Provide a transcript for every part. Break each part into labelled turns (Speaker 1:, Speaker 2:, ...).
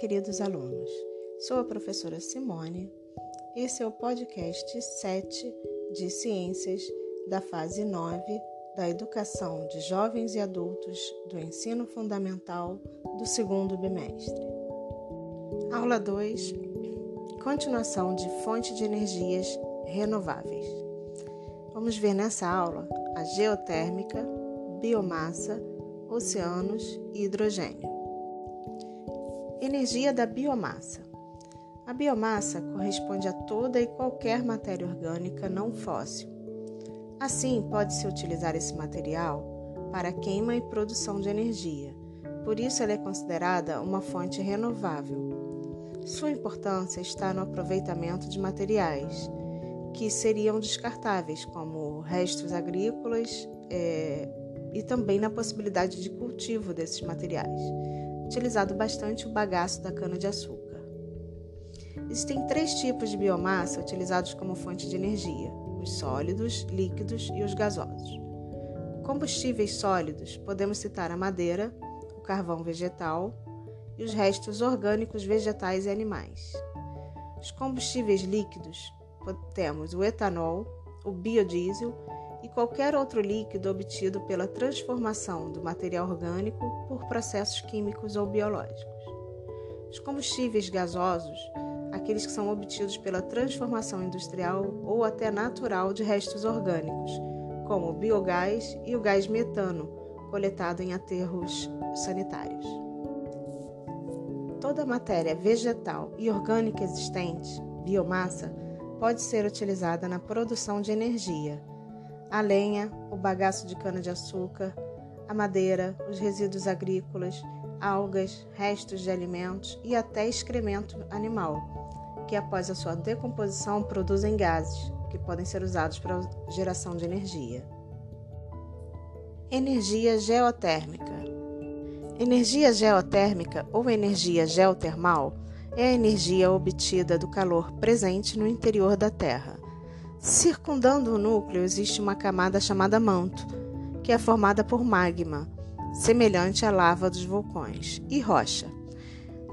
Speaker 1: queridos alunos. Sou a professora Simone. Esse é o podcast 7 de Ciências da fase 9 da Educação de Jovens e Adultos do Ensino Fundamental do segundo bimestre. Aula 2 Continuação de fonte de energias renováveis. Vamos ver nessa aula a geotérmica, biomassa, oceanos e hidrogênio. Energia da biomassa. A biomassa corresponde a toda e qualquer matéria orgânica não fóssil. Assim, pode-se utilizar esse material para queima e produção de energia. Por isso, ela é considerada uma fonte renovável. Sua importância está no aproveitamento de materiais que seriam descartáveis, como restos agrícolas, é, e também na possibilidade de cultivo desses materiais utilizado bastante o bagaço da cana-de-açúcar. Existem três tipos de biomassa utilizados como fonte de energia: os sólidos, líquidos e os gasosos. Combustíveis sólidos podemos citar a madeira, o carvão vegetal e os restos orgânicos vegetais e animais. Os combustíveis líquidos temos o etanol, o biodiesel e qualquer outro líquido obtido pela transformação do material orgânico por processos químicos ou biológicos. Os combustíveis gasosos, aqueles que são obtidos pela transformação industrial ou até natural de restos orgânicos, como o biogás e o gás metano, coletado em aterros sanitários. Toda matéria vegetal e orgânica existente, biomassa, pode ser utilizada na produção de energia a lenha, o bagaço de cana-de-açúcar, a madeira, os resíduos agrícolas, algas, restos de alimentos e até excremento animal, que após a sua decomposição produzem gases que podem ser usados para geração de energia. Energia geotérmica. Energia geotérmica ou energia geotermal é a energia obtida do calor presente no interior da Terra Circundando o núcleo existe uma camada chamada manto, que é formada por magma, semelhante à lava dos vulcões, e rocha.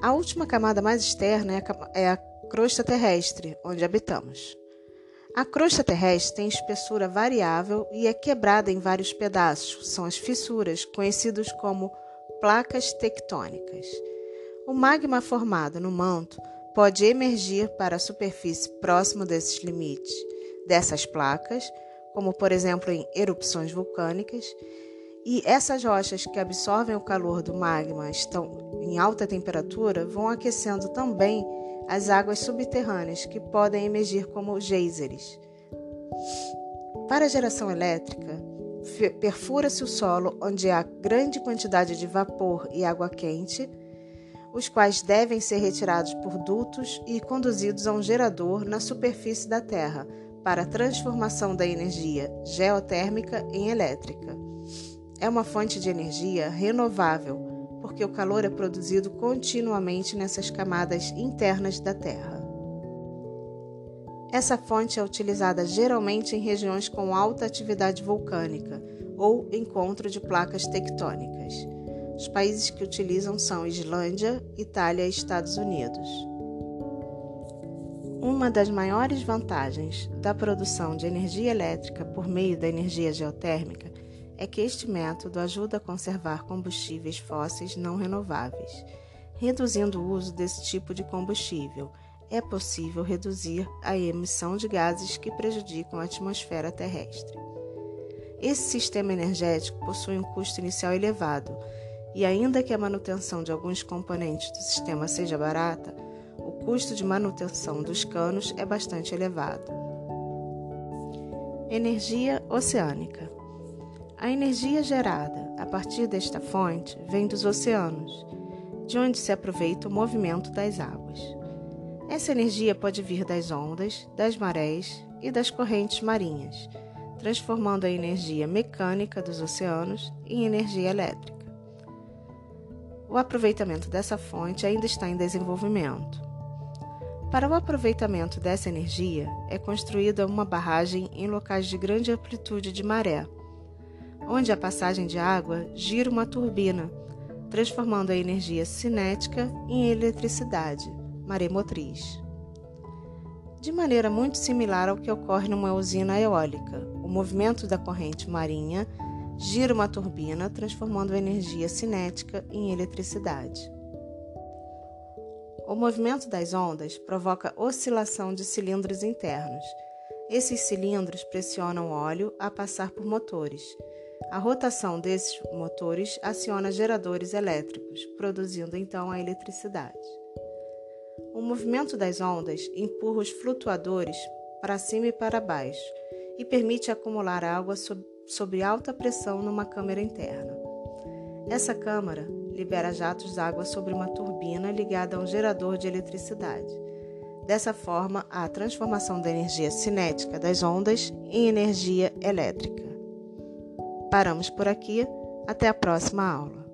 Speaker 1: A última camada mais externa é a é crosta terrestre, onde habitamos. A crosta terrestre tem espessura variável e é quebrada em vários pedaços, são as fissuras, conhecidos como placas tectônicas. O magma formado no manto pode emergir para a superfície próximo desses limites dessas placas, como por exemplo em erupções vulcânicas, e essas rochas que absorvem o calor do magma estão em alta temperatura vão aquecendo também as águas subterrâneas que podem emergir como geysers. Para a geração elétrica, perfura-se o solo onde há grande quantidade de vapor e água quente, os quais devem ser retirados por dutos e conduzidos a um gerador na superfície da Terra para a transformação da energia geotérmica em elétrica. É uma fonte de energia renovável, porque o calor é produzido continuamente nessas camadas internas da Terra. Essa fonte é utilizada geralmente em regiões com alta atividade vulcânica ou encontro de placas tectônicas. Os países que utilizam são Islândia, Itália e Estados Unidos. Uma das maiores vantagens da produção de energia elétrica por meio da energia geotérmica é que este método ajuda a conservar combustíveis fósseis não renováveis. Reduzindo o uso desse tipo de combustível, é possível reduzir a emissão de gases que prejudicam a atmosfera terrestre. Esse sistema energético possui um custo inicial elevado, e ainda que a manutenção de alguns componentes do sistema seja barata, o custo de manutenção dos canos é bastante elevado. Energia oceânica. A energia gerada a partir desta fonte vem dos oceanos, de onde se aproveita o movimento das águas. Essa energia pode vir das ondas, das marés e das correntes marinhas, transformando a energia mecânica dos oceanos em energia elétrica. O aproveitamento dessa fonte ainda está em desenvolvimento. Para o aproveitamento dessa energia, é construída uma barragem em locais de grande amplitude de maré, onde a passagem de água gira uma turbina, transformando a energia cinética em eletricidade, maremotriz. De maneira muito similar ao que ocorre numa usina eólica, o movimento da corrente marinha gira uma turbina, transformando a energia cinética em eletricidade. O movimento das ondas provoca oscilação de cilindros internos. Esses cilindros pressionam óleo a passar por motores. A rotação desses motores aciona geradores elétricos, produzindo então a eletricidade. O movimento das ondas empurra os flutuadores para cima e para baixo e permite acumular água sob alta pressão numa câmara interna. Essa câmara libera jatos d'água sobre uma turbina ligada a um gerador de eletricidade. Dessa forma, há a transformação da energia cinética das ondas em energia elétrica. Paramos por aqui. Até a próxima aula.